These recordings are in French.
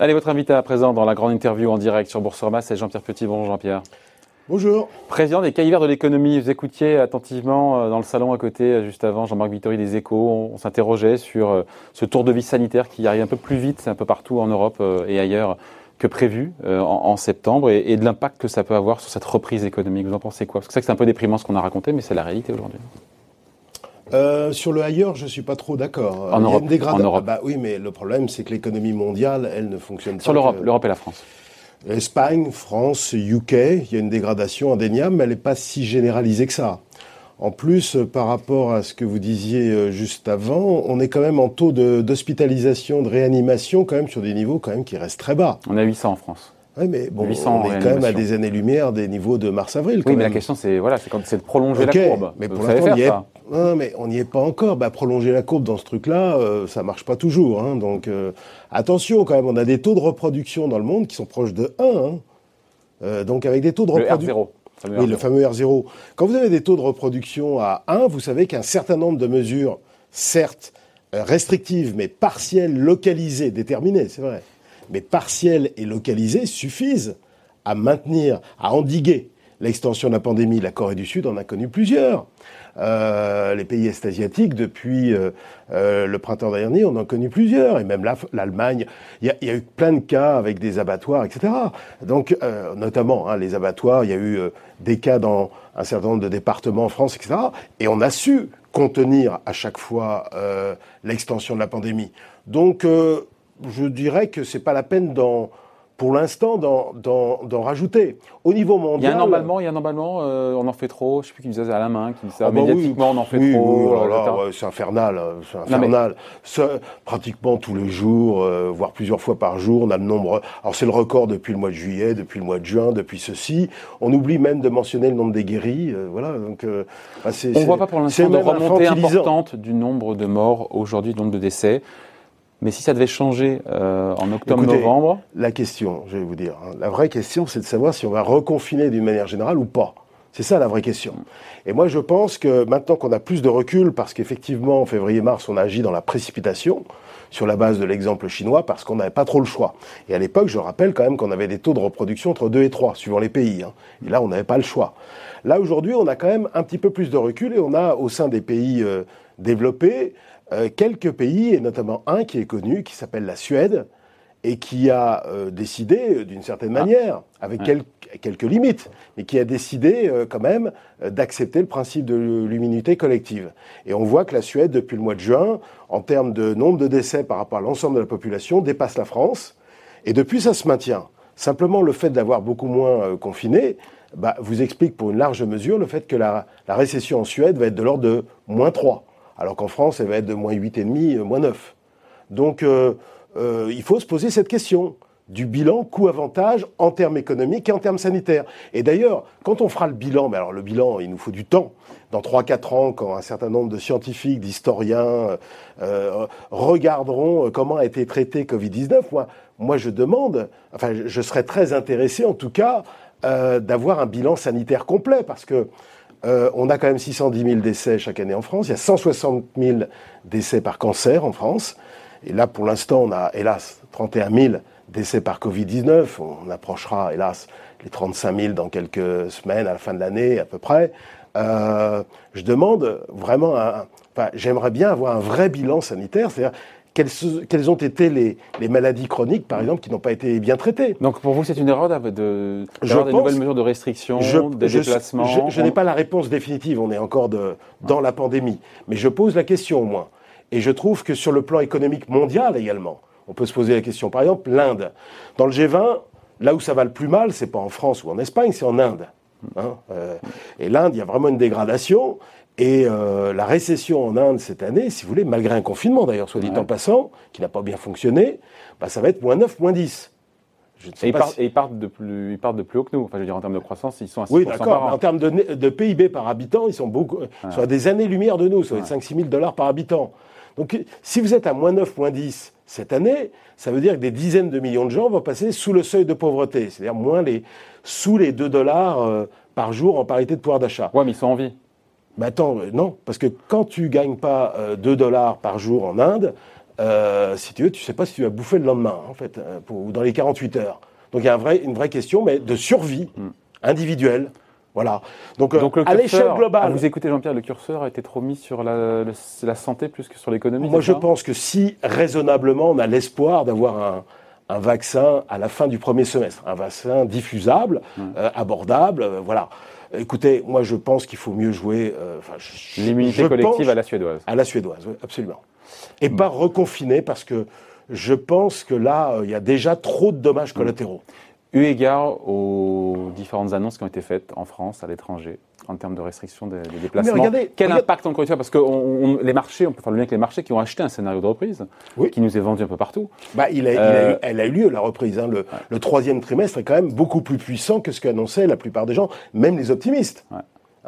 Allez, votre invité à présent dans la grande interview en direct sur Boursorama, c'est Jean-Pierre Petit. Bonjour Jean-Pierre. Bonjour. Président des Cahiers Verts de l'économie, vous écoutiez attentivement euh, dans le salon à côté, euh, juste avant, Jean-Marc Vittori des Échos. On, s'interrogeait sur euh, ce tour de vie sanitaire qui arrive un peu plus vite, un peu partout en Europe et ailleurs que prévu en, septembre et, de l'impact que ça peut avoir sur cette reprise économique. Vous en pensez quoi? Parce que c'est un peu déprimant ce qu'on a raconté, mais c'est la réalité aujourd'hui. Sur le ailleurs, je suis pas trop d'accord. En, Europe, en Europe. Bah oui, mais le problème, c'est que l'économie mondiale, elle ne fonctionne pas. Sur l'Europe, l'Europe et la France. Espagne, France, UK, il y a une dégradation indéniable, mais elle n'est pas si généralisée que ça. En plus, euh, par rapport à ce que vous disiez euh, juste avant, on est quand même en taux d'hospitalisation, de, réanimation, quand même sur des niveaux quand même qui restent très bas. On a 800 en France. Oui, mais bon, on est quand même à des années-lumière des niveaux de mars-avril. Oui, mais la question, c'est voilà, c'est de prolonger la courbe. Mais pour l'instant, non, mais on n'y est pas encore. Bah, prolonger la courbe dans ce truc-là, euh, ça marche pas toujours. Hein. Donc, euh, attention quand même, on a des taux de reproduction dans le monde qui sont proches de 1. Hein. Euh, donc, avec des taux de reproduction. Oui, le fameux R0. Quand vous avez des taux de reproduction à 1, vous savez qu'un certain nombre de mesures, certes restrictives, mais partielles, localisées, déterminées, c'est vrai, mais partielles et localisées suffisent à maintenir, à endiguer l'extension de la pandémie. La Corée du Sud en a connu plusieurs. Euh, les pays est-asiatiques, depuis euh, euh, le printemps dernier, on en a connu plusieurs, et même l'Allemagne. Il y, a eu plein de cas avec des abattoirs, etc. Donc, notamment hein, les abattoirs, il y a eu des cas dans un certain nombre de départements en France, etc. Et on a su contenir à chaque fois l'extension de la pandémie. Donc, je dirais que c'est pas la peine d'en pour l'instant d'en rajouter. Au niveau mondial. Il y a un emballement, il y a un emballement euh, on en fait trop. Je sais plus qui disait à la main, qui disait ah bah médiatiquement, on en fait trop. Oh c'est infernal, hein, c'est infernal. pratiquement tous les jours, euh, voire plusieurs fois par jour, on a le nombre. Alors c'est le record depuis le mois de juillet, depuis le mois de juin, depuis ceci. On oublie même de mentionner le nombre des guéris. Euh, voilà, donc. Bah, on ne voit pas pour l'instant de remontée importante du nombre de morts aujourd'hui, du nombre de décès. Mais si ça devait changer euh, en octobre-novembre La question, je vais vous dire, hein, la vraie question, c'est de savoir si on va reconfiner d'une manière générale ou pas. C'est ça la vraie question. Et moi, je pense que maintenant qu'on a plus de recul, parce qu'effectivement, en février-mars, on a agi dans la précipitation, sur la base de l'exemple chinois, parce qu'on n'avait pas trop le choix. Et à l'époque, je rappelle quand même qu'on avait des taux de reproduction entre 2 et 3, suivant les pays. Hein. Et là, on n'avait pas le choix. Là, aujourd'hui, on a quand même un petit peu plus de recul, et on a, au sein des pays euh, développés, euh, quelques pays, et notamment un qui est connu, qui s'appelle la Suède, et qui a euh, décidé, euh, d'une certaine ah. manière, avec quelques limites, mais qui a décidé quand même d'accepter le principe de l'immunité collective. Et on voit que la Suède, depuis le mois de juin, en termes de nombre de décès par rapport à l'ensemble de la population, dépasse la France. Et depuis, ça se maintient. Simplement, le fait d'avoir beaucoup moins confiné bah, vous explique pour une large mesure le fait que la, la récession en Suède va être de l'ordre de moins 3 alors qu'en France, elle va être de moins 8,5, euh, moins 9. Donc, euh, euh, il faut se poser cette question du bilan coût-avantage en termes économiques et en termes sanitaires. Et d'ailleurs, quand on fera le bilan, mais alors le bilan, il nous faut du temps. Dans 3-4 ans, quand un certain nombre de scientifiques, d'historiens regarderont comment a été traité Covid-19, moi, moi je demande, enfin je serais très intéressé en tout cas d'avoir un bilan sanitaire complet, parce que euh, on a quand même 610 000 décès chaque année en France. Il y a 160 000 décès par cancer en France. Et là, pour l'instant, on a, hélas, 31 000 décès par Covid-19. On approchera, hélas, les 35 000 dans quelques semaines, à la fin de l'année, à peu près. Euh, je demande vraiment, enfin, j'aimerais bien avoir un vrai bilan sanitaire, c'est-à-dire quelles, ont été les, maladies chroniques, par exemple, qui n'ont pas été bien traitées? Donc pour vous, c'est une erreur de, de des nouvelles mesures de restriction, des déplacements Je, n'ai pas la réponse définitive, on est encore dans la pandémie. Mais je pose la question au moins. Et je trouve que sur le plan économique mondial également, on peut se poser la question. Par exemple, l'Inde. Dans le G20, là où ça va le plus mal, c'est pas en France ou en Espagne, c'est en Inde. Hein. Euh, et l'Inde, il y a vraiment une dégradation. Et euh, la récession en Inde cette année, si vous voulez, malgré un confinement d'ailleurs, soit dit en passant, qui n'a pas bien fonctionné, bah, ça va être moins 9, moins 10. et, ils partent, de plus, ils partent de plus haut que nous. Enfin, je veux dire, en termes de croissance, ils sont à 6 Oui, d'accord. En termes de, PIB par habitant, ils sont beaucoup, à des années-lumière de nous, ça va être 5-6 000 dollars par habitant. Donc, si vous êtes à moins 9, moins 10 cette année, ça veut dire que des dizaines de millions de gens vont passer sous le seuil de pauvreté, c'est-à-dire moins les, sous les 2 dollars euh, par jour en parité de pouvoir d'achat. Oui, mais ils sont en vie. Mais attends, euh, non, parce que quand tu gagnes pas 2 euh, dollars par jour en Inde, euh, si tu veux, tu sais pas si tu vas bouffer le lendemain, en fait, ou dans les 48 heures. Donc il y a un vrai, une vraie question, mais de survie mm. individuelle. Voilà. Donc, euh, à l'échelle globale. vous écoutez Jean-Pierre, le curseur a été trop mis sur la, la santé plus que sur l'économie Moi, je pense que si raisonnablement on a l'espoir d'avoir un, un, vaccin à la fin du premier semestre, un vaccin diffusable, abordable, voilà. Écoutez, moi je pense qu'il faut mieux jouer. Euh, L'immunité collective à la suédoise. À la suédoise, oui, absolument. Et pas reconfiner parce que je pense que là, euh, il y a déjà trop de dommages collatéraux. Eu égard aux différentes annonces qui ont été faites en France, à l'étranger, en termes de restriction des, déplacements. Quel impact encore une fois Parce que les marchés, on peut faire le lien avec les marchés qui ont acheté un scénario de reprise, qui nous est vendu un peu partout. Bah, il euh, elle a eu lieu la reprise. Hein. Le, troisième trimestre est quand même beaucoup plus puissant que ce qu'annonçaient la plupart des gens, même les optimistes.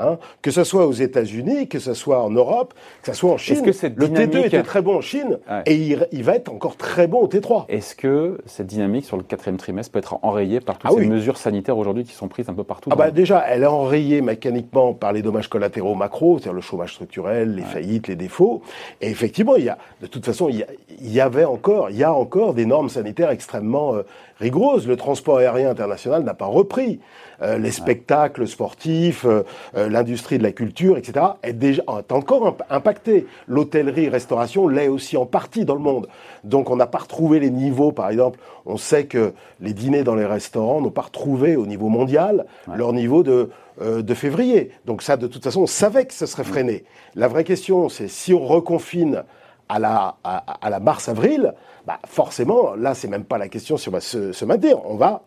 Hein, que ce soit aux États-Unis, que ce soit en Europe, que ce soit en Chine. Que le T2 était très bon en Chine et il, va être encore très bon au T3. Est-ce que cette dynamique sur le quatrième trimestre peut être enrayée par toutes ah ces mesures sanitaires aujourd'hui qui sont prises un peu partout ah bah Déjà, elle est enrayée mécaniquement par les dommages collatéraux macro, c'est-à-dire le chômage structurel, les faillites, les défauts. Et effectivement, il y a, de toute façon, il y, avait encore, il y a encore des normes sanitaires extrêmement euh, rigoureuses. Le transport aérien international n'a pas repris. Euh, les spectacles sportifs, euh, euh, l'industrie de la culture, etc., est déjà est encore impacté. L'hôtellerie, restauration l'est aussi en partie dans le monde. Donc on n'a pas retrouvé les niveaux, par exemple, on sait que les dîners dans les restaurants n'ont pas retrouvé au niveau mondial leur niveau de, de février. Donc ça, de toute façon, on savait que ce serait freiné. La vraie question, c'est si on reconfine à la, à, la mars-avril, bah forcément, là, c'est même pas la question si on va se, se maintenir, on va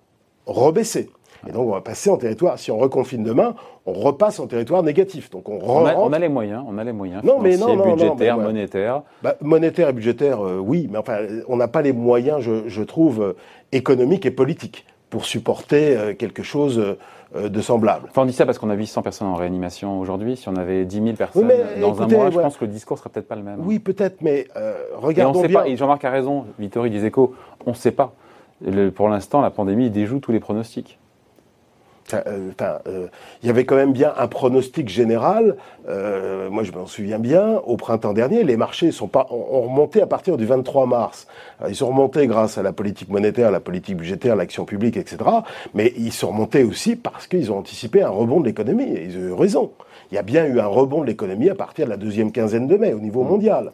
rebaisser. Et donc, on va passer en territoire, si on reconfine demain, on repasse en territoire négatif. Donc, on, on, a, on a, les moyens, on a les moyens. Non, mais non, non, budgétaire, non, monétaire. Bah, monétaire et budgétaire, euh, oui, mais enfin, on n'a pas les moyens, je, je, trouve, euh, économiques et politiques pour supporter euh, quelque chose de semblable. Enfin, on dit ça parce qu'on a 800 personnes en réanimation aujourd'hui. Si on avait 10 000 personnes dans un mois, je pense que le discours serait peut-être pas le même. Oui, peut-être, mais regardons et on sait Pas, et Jean-Marc a raison, Vittori des Échos, on ne sait pas. pour l'instant, la pandémie déjoue tous les pronostics. Euh, euh, il y avait quand même bien un pronostic général. Euh, moi, je m'en souviens bien. Au printemps dernier, les marchés sont pas ont remonté à partir du 23 mars. ils sont remontés grâce à la politique monétaire, la politique budgétaire, l'action publique, etc. Mais ils sont remontés aussi parce qu'ils ont anticipé un rebond de l'économie. Ils ont eu raison. Il y a bien eu un rebond de l'économie à partir de la deuxième quinzaine de mai au niveau mmh. mondial.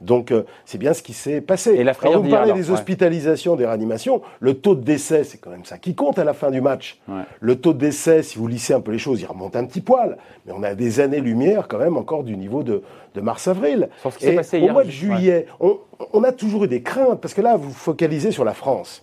Donc euh, c'est bien ce qui s'est passé. Et la Quand vous parlez des hospitalisations, des réanimations, le taux de décès, c'est quand même ça qui compte à la fin du match. Le taux de décès, si vous lissez un peu les choses, il remonte un petit poil, mais on a des années-lumière quand même encore du niveau de, mars-avril. Au mois de juillet, on, a toujours eu des craintes, parce que là, vous focalisez sur la France.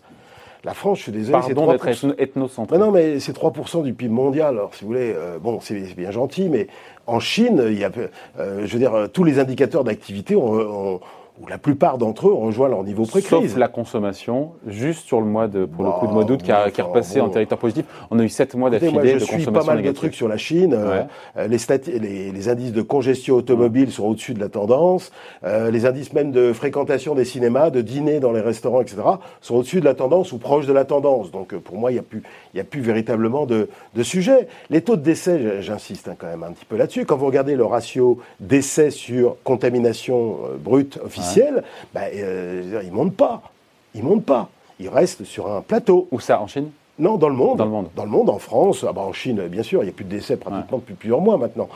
La France, je suis désolé, c'est d'être ethnocentré. non, mais c'est 3% du PIB mondial. Alors, si vous voulez, euh, bon, c'est bien gentil, mais en Chine, il y a, euh, je veux dire, tous les indicateurs d'activité ont, où la plupart d'entre eux rejoint leur niveau pré-crise. Sauf la consommation, juste sur le mois de, pour le coup de mois d'août, qui, a, qui repassé en territoire positif. On a eu sept mois d'affilée de consommation Je suis pas mal de trucs sur la Chine. Euh, les, les, indices de congestion automobile sont au-dessus de la tendance. Euh, les indices même de fréquentation des cinémas, de dîner dans les restaurants, etc., sont au-dessus de la tendance ou proches de la tendance. Donc euh, pour moi, il n'y a plus, a plus véritablement de, de sujet. Les taux de décès, j'insiste hein, quand même un petit peu là-dessus. Quand vous regardez le ratio décès sur contamination brute officielle officiel, bah, euh, il monte pas. Il monte pas. Il reste sur un plateau. Où ça, en Chine? Non, dans le monde. Dans le monde. Dans le monde, en France, ah bah en Chine, bien sûr, il n'y a plus de décès pratiquement depuis plusieurs mois maintenant.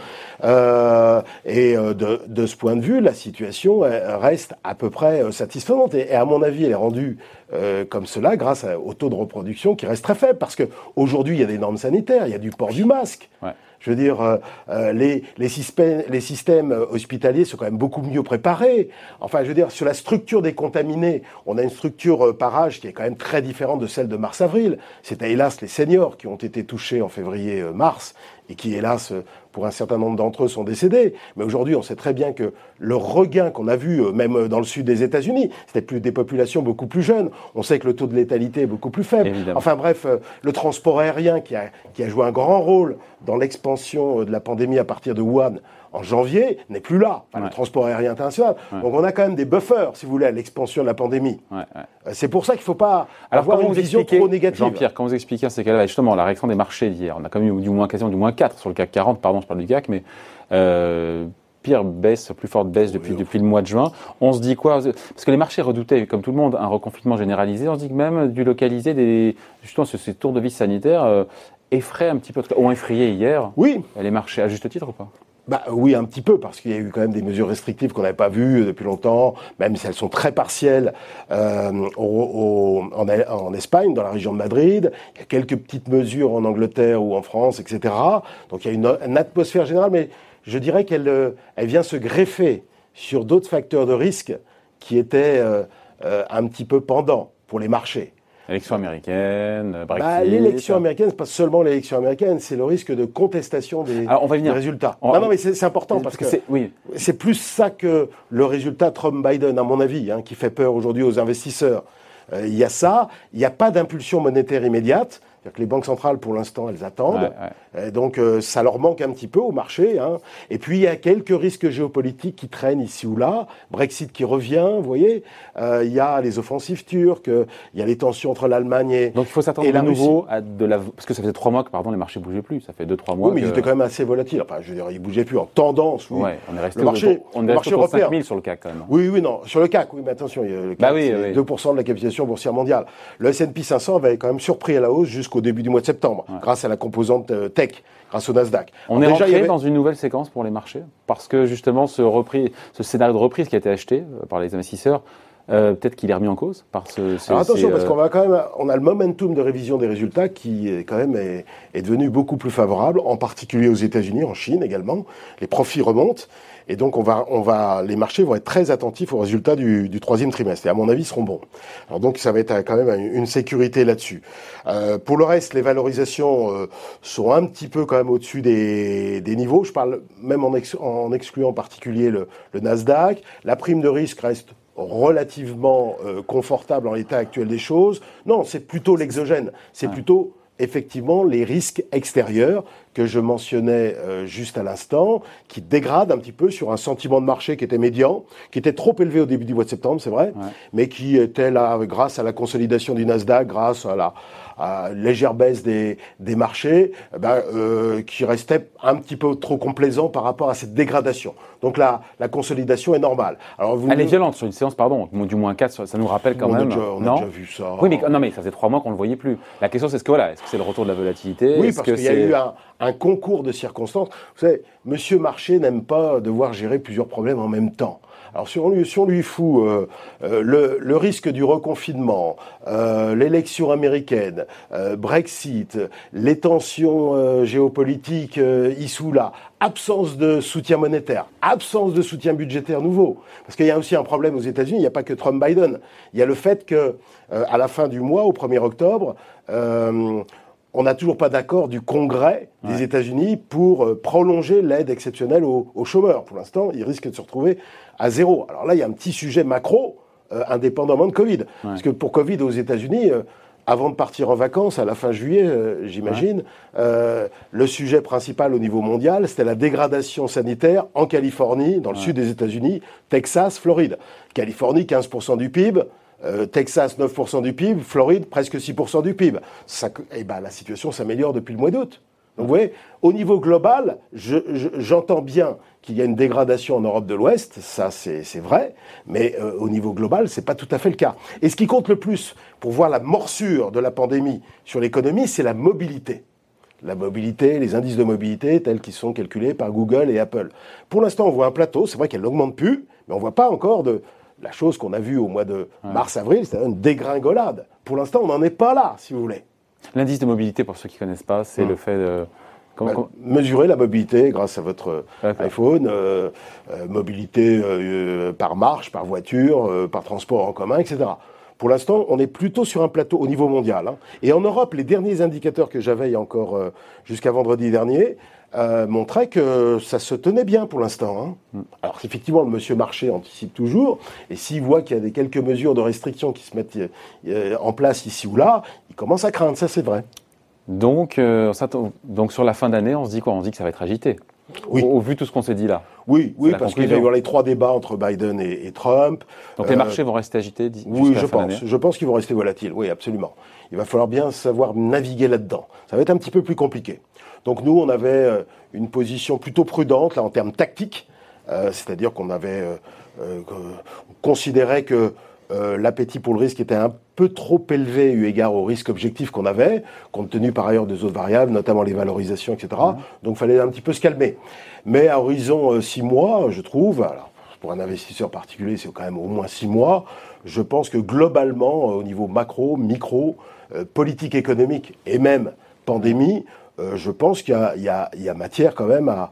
Euh, et euh, de, de, ce point de vue, la situation reste à peu près satisfaisante. Et, à mon avis, elle est rendue comme cela grâce au taux de reproduction qui reste très faible. Parce qu'aujourd'hui, il y a des normes sanitaires, il y a du port du masque. Ouais. Je veux dire, euh, euh, les, les, systèmes, les systèmes hospitaliers sont quand même beaucoup mieux préparés. Enfin, je veux dire, sur la structure des contaminés, on a une structure euh, par âge qui est quand même très différente de celle de mars-avril. C'était hélas les seniors qui ont été touchés en février-mars et qui, hélas, pour un certain nombre d'entre eux, sont décédés. Mais aujourd'hui, on sait très bien que le regain qu'on a vu, euh, même euh, dans le sud des États-Unis, c'était plus des populations beaucoup plus jeunes. On sait que le taux de létalité est beaucoup plus faible. Enfin bref, euh, le transport aérien qui a, qui a joué un grand rôle dans l'expansion de la pandémie à partir de Wuhan, en janvier n'est plus là, le transport aérien international. Donc on a quand même des buffers, si vous voulez, à l'expansion de la pandémie. Ouais, c'est pour ça qu'il ne faut pas avoir une vision trop négative. Jean-Pierre, quand vous expliquez ces cas-là, justement, la réaction des marchés d'hier, on a quand même eu du moins quasiment du moins 4 sur le CAC 40, pardon, je parle du CAC, mais euh, pire baisse, plus forte baisse depuis, depuis le mois de juin. On se dit quoi? Parce que les marchés redoutaient, comme tout le monde, un reconfinement généralisé. On se dit que même du localisé, des, justement, ces tours de vis sanitaires euh, effraient un petit peu, ont effrayé hier oui. les marchés, à juste titre ou pas? Bah, oui, un petit peu, parce qu'il y a eu quand même des mesures restrictives qu'on n'avait pas vues depuis longtemps, même si elles sont très partielles euh, en, Espagne, dans la région de Madrid. Il y a quelques petites mesures en Angleterre ou en France, etc. Donc il y a une, atmosphère générale, mais je dirais qu'elle euh, elle vient se greffer sur d'autres facteurs de risque qui étaient euh, un petit peu pendants pour les marchés. Élection américaine, bah, Brexit. l'élection américaine, c'est pas seulement l'élection américaine, c'est le risque de contestation des, on va venir. résultats. non, non, mais c'est important parce, que, c'est oui. plus ça que le résultat Trump-Biden, à mon avis, hein, qui fait peur aujourd'hui aux investisseurs. Il y a ça, il n'y a pas d'impulsion monétaire immédiate que les banques centrales, pour l'instant, elles attendent. donc, euh, ça leur manque un petit peu au marché. Hein. Et puis, il y a quelques risques géopolitiques qui traînent ici ou là. Brexit qui revient, vous voyez. Euh, il y a les offensives turques, il y a les tensions entre l'Allemagne et Donc, il faut s'attendre à nouveau à de la... Parce que ça faisait trois mois que, pardon, les marchés bougeaient plus. Ça fait deux, trois mois Oui, mais ils étaient quand même assez volatiles. Enfin, je veux dire, ils bougeaient plus en tendance. Oui. on est resté le marché, on est resté marché 5000 sur le CAC, quand même. Oui, oui, non. Sur le CAC, oui, mais attention, le CAC, bah oui, 2% de la capitalisation boursière mondiale. Le S&P 500 avait quand même surpris à la hausse jusqu'au début du mois de septembre grâce à la composante euh, tech, grâce au Nasdaq. On est déjà, rentré dans une nouvelle séquence pour les marchés, parce que justement ce, repris, ce scénario de reprise qui a été acheté euh, par les investisseurs, euh, peut-être qu'il est remis en cause par ce. Alors attention, parce qu'on va quand même, on a le momentum de révision des résultats qui est quand même est, est devenu beaucoup plus favorable, en particulier aux États-Unis, en Chine également. Les profits remontent. Et donc, on va, on va, les marchés vont être très attentifs aux résultats du, du troisième trimestre. Et à mon avis, seront bons. Alors donc, ça va être quand même une, sécurité là-dessus. Euh, pour le reste, les valorisations euh, sont un petit peu quand même au-dessus des, des, niveaux. Je parle même en, en excluant en particulier le, le, Nasdaq. La prime de risque reste relativement euh, confortable en l'état actuel des choses. Non, c'est plutôt l'exogène. C'est plutôt effectivement les risques extérieurs que je mentionnais euh, juste à l'instant, qui dégradent un petit peu sur un sentiment de marché qui était médian, qui était trop élevé au début du mois de septembre, c'est vrai, mais qui était là grâce à la consolidation du Nasdaq, grâce à la, à légère baisse des, des marchés, eh ben, euh, qui restait un petit peu trop complaisant par rapport à cette dégradation. Donc la, la consolidation est normale. Alors vous Elle est violente sur une séance, pardon, du moins 4, ça nous rappelle quand même. on non a déjà vu ça. Oui, mais non, mais ça faisait trois mois qu'on le voyait plus. La question, c'est ce que voilà, est-ce que c'est le retour de la volatilité? Oui, parce qu'il y a eu un, un, concours de circonstances. Vous savez, Monsieur Marché n'aime pas devoir gérer plusieurs problèmes en même temps. Alors si on lui, fout euh, euh, le, risque du reconfinement, euh, l'élection américaine, Brexit, les tensions géopolitiques ici ou là, absence de soutien monétaire, absence de soutien budgétaire nouveau, parce qu'il y a aussi un problème aux États-Unis, il n'y a pas que Trump-Biden, il y a le fait que à la fin du mois, au 1er octobre, on n'a toujours pas d'accord du Congrès des États-Unis pour prolonger l'aide exceptionnelle aux, aux chômeurs. Pour l'instant, ils risquent de se retrouver à zéro. Alors là, il y a un petit sujet macro, euh, indépendamment de Covid. Parce que pour Covid aux États-Unis, euh, avant de partir en vacances à la fin juillet, euh, j'imagine, le sujet principal au niveau mondial, c'était la dégradation sanitaire en Californie, dans le sud des États-Unis, Texas, Floride. Californie, 15% du PIB. Texas 9% du PIB, Floride presque 6% du PIB. Eh ben, la situation s'améliore depuis le mois d'août. Donc vous voyez, au niveau global, j'entends bien qu'il y a une dégradation en Europe de l'Ouest, ça c'est vrai, mais euh, au niveau global, c'est pas tout à fait le cas. Et ce qui compte le plus pour voir la morsure de la pandémie sur l'économie, c'est la mobilité. La mobilité, les indices de mobilité tels qu'ils sont calculés par Google et Apple. Pour l'instant, on voit un plateau, c'est vrai qu'elle n'augmente plus, mais on voit pas encore de la chose qu'on a vue au mois de mars-avril, c'est-à-dire une dégringolade. Pour l'instant, on n'en est pas là, si vous voulez. L'indice de mobilité, pour ceux qui ne connaissent pas, c'est hum. le fait de... Bah, mesurer la mobilité grâce à votre iPhone, euh, euh, mobilité euh, par marche, par voiture, par transport en commun, etc. Pour l'instant, on est plutôt sur un plateau au niveau mondial. Hein. Et en Europe, les derniers indicateurs que j'avais encore jusqu'à vendredi dernier montraient que ça se tenait bien pour l'instant. Hein. Hum. Alors effectivement, le monsieur marché anticipe toujours, et s'il voit qu'il y a des quelques mesures de restriction qui se mettent en place ici ou là, commence à craindre, ça c'est vrai. Donc, euh, donc sur la fin d'année, on se dit quoi? On se dit que ça va être agité. Oui. Au, vu de tout ce qu'on s'est dit là. Oui, oui, parce qu'il va y avoir les trois débats entre Biden et, Trump. Donc les euh, marchés vont rester agités. Oui, je pense. Je pense qu'ils vont rester volatiles. Oui, absolument. Il va falloir bien savoir naviguer là-dedans. Ça va être un petit peu plus compliqué. Donc nous, on avait euh, une position plutôt prudente là en termes tactiques. c'est-à-dire qu'on avait considéré que l'appétit pour le risque était un peu trop élevé eu égard au risque objectif qu'on avait, compte tenu par ailleurs des autres variables, notamment les valorisations, etc. Donc il fallait un petit peu se calmer. Mais à horizon six mois, je trouve, alors, pour un investisseur particulier, c'est quand même au moins six mois. Je pense que globalement, au niveau macro, micro, politique économique et même pandémie, euh, je pense qu'il y, a matière quand même à,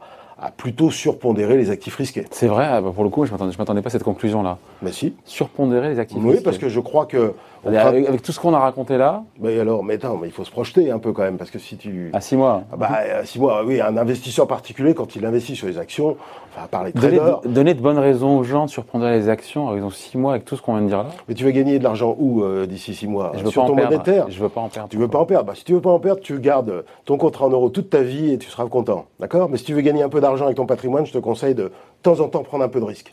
plutôt surpondérer les actifs risqués. C'est vrai, ah bah, pour le coup, je ne m'attendais pas à cette conclusion-là. Mais si. Surpondérer les actifs risqués. Oui, parce que je crois que avec, tout ce qu'on a raconté là. Mais alors, mais attends, mais il faut se projeter un peu quand même, parce que si tu... À six mois. Ah bah, À six mois, oui, un investisseur particulier, quand il investit sur les actions, enfin, à part les traders... Donner, de bonnes raisons aux gens de surprendre les actions, ils ont six mois avec tout ce qu'on vient de dire là. Mais tu veux gagner de l'argent où euh, d'ici six mois? Je veux Sur pas ton monétaire. Je veux pas en perdre. Tu veux pas en perdre. Bah, Si tu veux pas en perdre, tu gardes ton contrat en euros toute ta vie et tu seras content, d'accord? Mais si tu veux gagner un peu d'argent avec ton patrimoine, je te conseille de, de temps en temps prendre un peu de risque.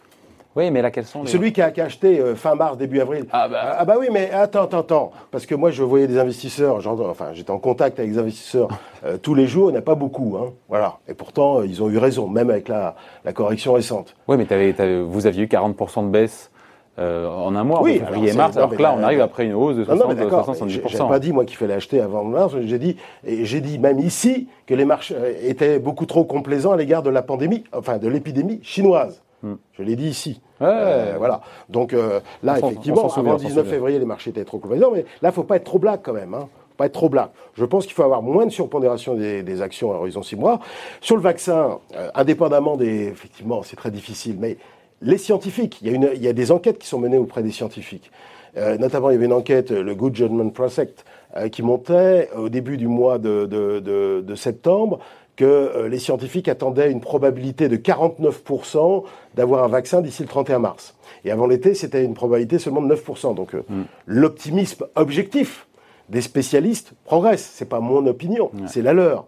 Oui, mais là, quels sont les... Celui qui a, acheté euh, fin mars, début avril. Ah bah... ah bah... oui, mais attends, attends, attends. Parce que moi, je voyais des investisseurs, enfin, j'étais en contact avec des investisseurs euh, tous les jours, il n'y en a pas beaucoup. Hein, voilà. Et pourtant, euh, ils ont eu raison, même avec la, la correction récente. Oui, mais vous aviez eu 40% de baisse en un mois, oui, février et mars, alors que là, on arrive après une hausse de 60, non, non, 70%. J'ai pas dit, moi, qu'il fallait acheter avant mars, j'ai dit, et j'ai dit même ici que les marchés étaient beaucoup trop complaisants à l'égard de la pandémie, enfin, de l'épidémie chinoise. Hmm. Je l'ai dit ici. Euh, voilà. Donc euh, là, effectivement, avant le 19 février, les marchés étaient trop complaisants, mais là, il ne faut pas être trop black quand même. Hein. Faut pas être trop black. Je pense qu'il faut avoir moins de surpondération des, actions à horizon 6 mois. Sur le vaccin, euh, indépendamment des. Effectivement, c'est très difficile, mais les scientifiques, il y, a une, il y a des enquêtes qui sont menées auprès des scientifiques. notamment, il y avait une enquête, le Good Judgment Project, qui montait au début du mois de, de, de septembre que euh, les scientifiques attendaient une probabilité de 49% d'avoir un vaccin d'ici le 31 mars. Et avant l'été, c'était une probabilité seulement de 9%. Donc euh, mm. l'optimisme objectif des spécialistes progresse. C'est pas mon opinion, c'est la leur.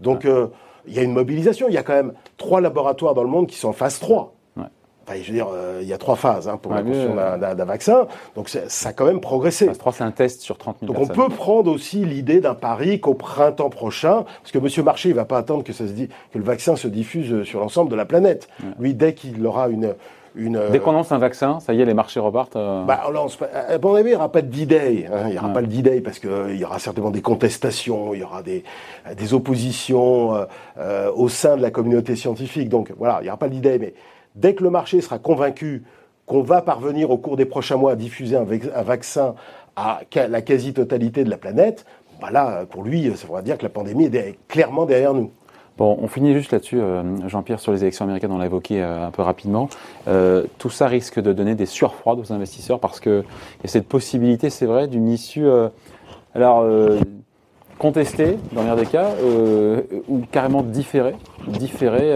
Donc euh, il y a une mobilisation. Il y a quand même trois laboratoires dans le monde qui sont en phase 3 je veux dire, euh, il y a trois phases hein, pour la construction d'un vaccin. Donc ça a quand même progressé. Phase 3, c'est un test sur 30 000 Donc on peut prendre aussi l'idée d'un pari qu'au printemps prochain, parce que M. Marché, il ne va pas attendre que, ça se dit, que le vaccin se diffuse sur l'ensemble de la planète. Lui, dès qu'il aura une... Une, Dès qu'on lance un vaccin, ça y est, les marchés repartent. Euh. Bah, on lance À mon avis, il n'y aura pas de D-Day. Hein. il n'y aura pas le D-Day parce qu'il y aura certainement des contestations, il y aura des, des oppositions euh, au sein de la communauté scientifique. Donc voilà, il n'y aura pas le D-Day. Mais Dès que le marché sera convaincu qu'on va parvenir au cours des prochains mois à diffuser un, vaccin à la quasi-totalité de la planète, bah là, pour lui, ça voudra dire que la pandémie est clairement derrière nous. Bon, on finit juste là-dessus, euh, Jean-Pierre, sur les élections américaines, on l'a évoqué euh, un peu rapidement. Euh, tout ça risque de donner des surfroides aux investisseurs parce qu'il y a cette possibilité, c'est vrai, d'une issue, alors, contestée, dans le des cas, ou carrément différée, différée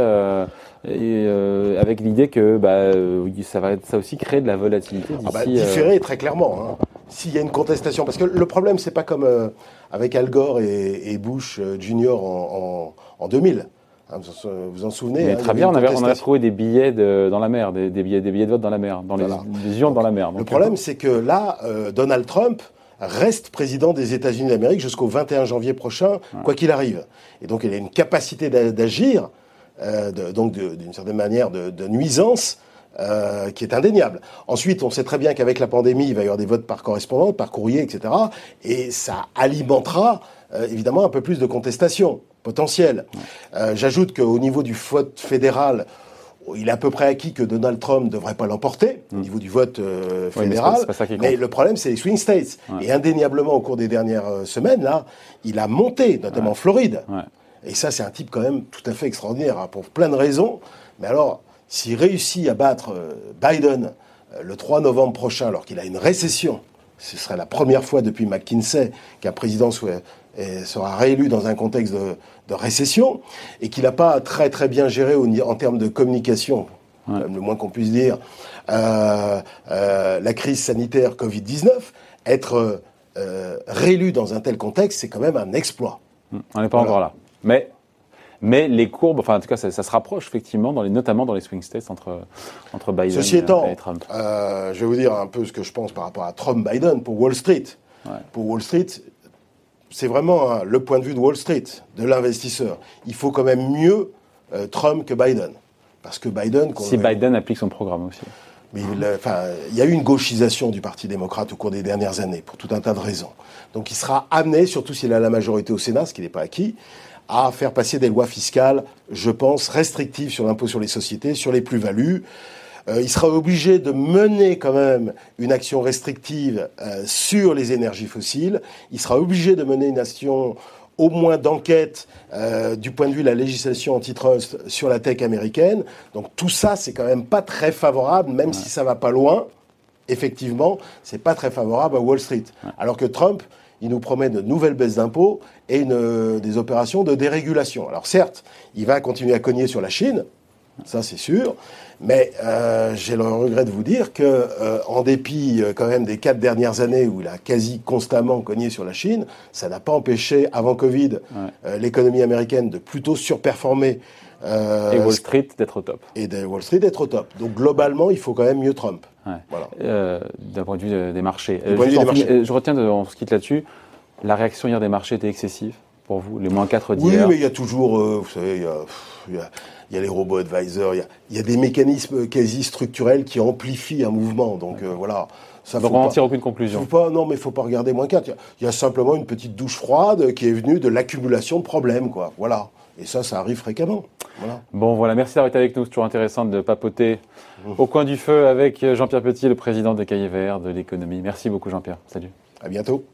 et euh, avec l'idée que bah, euh, ça va ça aussi créer de la volatilité. Ah bah, euh, très clairement. Hein. S'il y a une contestation, parce que le problème c'est pas comme euh, avec Al Gore et, et Bush Junior en, en, en 2000. Hein, vous vous en souvenez hein, Très bien, on, avait, on a trouvé des billets de, dans la mer, des, des, billets, des billets de vote dans la mer, dans les, urnes dans la mer. Donc, le problème, c'est que là, Donald Trump reste président des États-Unis d'Amérique jusqu'au 21 janvier prochain, quoi qu'il arrive. Et donc, il a une capacité d'agir euh, donc d'une certaine manière de, nuisance euh, qui est indéniable. Ensuite, on sait très bien qu'avec la pandémie, il va y avoir des votes par correspondance, par courrier, etc. Et ça alimentera euh, évidemment un peu plus de contestation potentielle. J'ajoute qu'au niveau du vote fédéral, il est à peu près acquis que Donald Trump ne devrait pas l'emporter au mm. niveau du vote fédéral. mais, le problème, c'est les swing states. Et indéniablement, au cours des dernières semaines, là, il a monté, notamment en Floride. Et ça, c'est un type quand même tout à fait extraordinaire, hein, pour plein de raisons. Mais alors, s'il réussit à battre euh, Biden euh, le 3 novembre prochain, alors qu'il a une récession, ce serait la première fois depuis McKinsey qu'un président sera réélu dans un contexte de, récession, et qu'il n'a pas très très bien géré en termes de communication, le moins qu'on puisse dire, euh, la crise sanitaire Covid-19, être réélu dans un tel contexte, c'est quand même un exploit. On n'est pas encore là. Mais, mais les courbes, enfin en tout cas, ça, se rapproche effectivement, dans les, notamment dans les swing states entre, entre Biden Ceci étant, et Trump. Euh, je vais vous dire un peu ce que je pense par rapport à Trump-Biden pour Wall Street. Pour Wall Street, c'est vraiment hein, le point de vue de Wall Street, de l'investisseur. Il faut quand même mieux euh, Trump que Biden. Parce que Biden... Si Biden applique son programme aussi. Mais il, enfin, il y a eu une gauchisation du Parti démocrate au cours des dernières années, pour tout un tas de raisons. Donc il sera amené, surtout s'il a la majorité au Sénat, ce qui n'est pas acquis, à faire passer des lois fiscales, je pense, restrictives sur l'impôt sur les sociétés, sur les plus-values. Euh, il sera obligé de mener quand même une action restrictive euh, sur les énergies fossiles. Il sera obligé de mener une action au moins d'enquête euh, du point de vue de la législation antitrust sur la tech américaine. Donc tout ça, c'est quand même pas très favorable, même si ça va pas loin. Effectivement, c'est pas très favorable à Wall Street. Alors que Trump, il nous promet de nouvelles baisses d'impôts et une, des opérations de dérégulation. Alors certes, il va continuer à cogner sur la Chine, ça c'est sûr. Mais euh, j'ai le regret de vous dire que, euh, en dépit euh, quand même des quatre dernières années où il a quasi constamment cogné sur la Chine, ça n'a pas empêché, avant Covid, l'économie américaine de plutôt surperformer. Et Wall Street d'être au top. Et de Wall Street d'être au top. Donc globalement, il faut quand même mieux Trump. Voilà. D'un point de vue des marchés. je retiens, de, on se quitte là-dessus, la réaction hier des marchés était excessive pour vous, les moins 4 d'hier Oui, mais il y a toujours, vous savez, il y a il y a les robots advisors, il y a, des mécanismes quasi structurels qui amplifient un mouvement. Donc euh, voilà. Ça ne en tire aucune conclusion. Faut pas, non, mais il faut pas regarder moins 4. Il y, a, simplement une petite douche froide qui est venue de l'accumulation de problèmes, quoi. Voilà. Et ça, ça arrive fréquemment. Voilà. Bon, voilà. Merci d'avoir été avec nous. C'est toujours intéressant de papoter mmh. au coin du feu avec Jean-Pierre Petit, le président des Cahiers Verts de l'économie. Merci beaucoup, Jean-Pierre. Salut. À bientôt.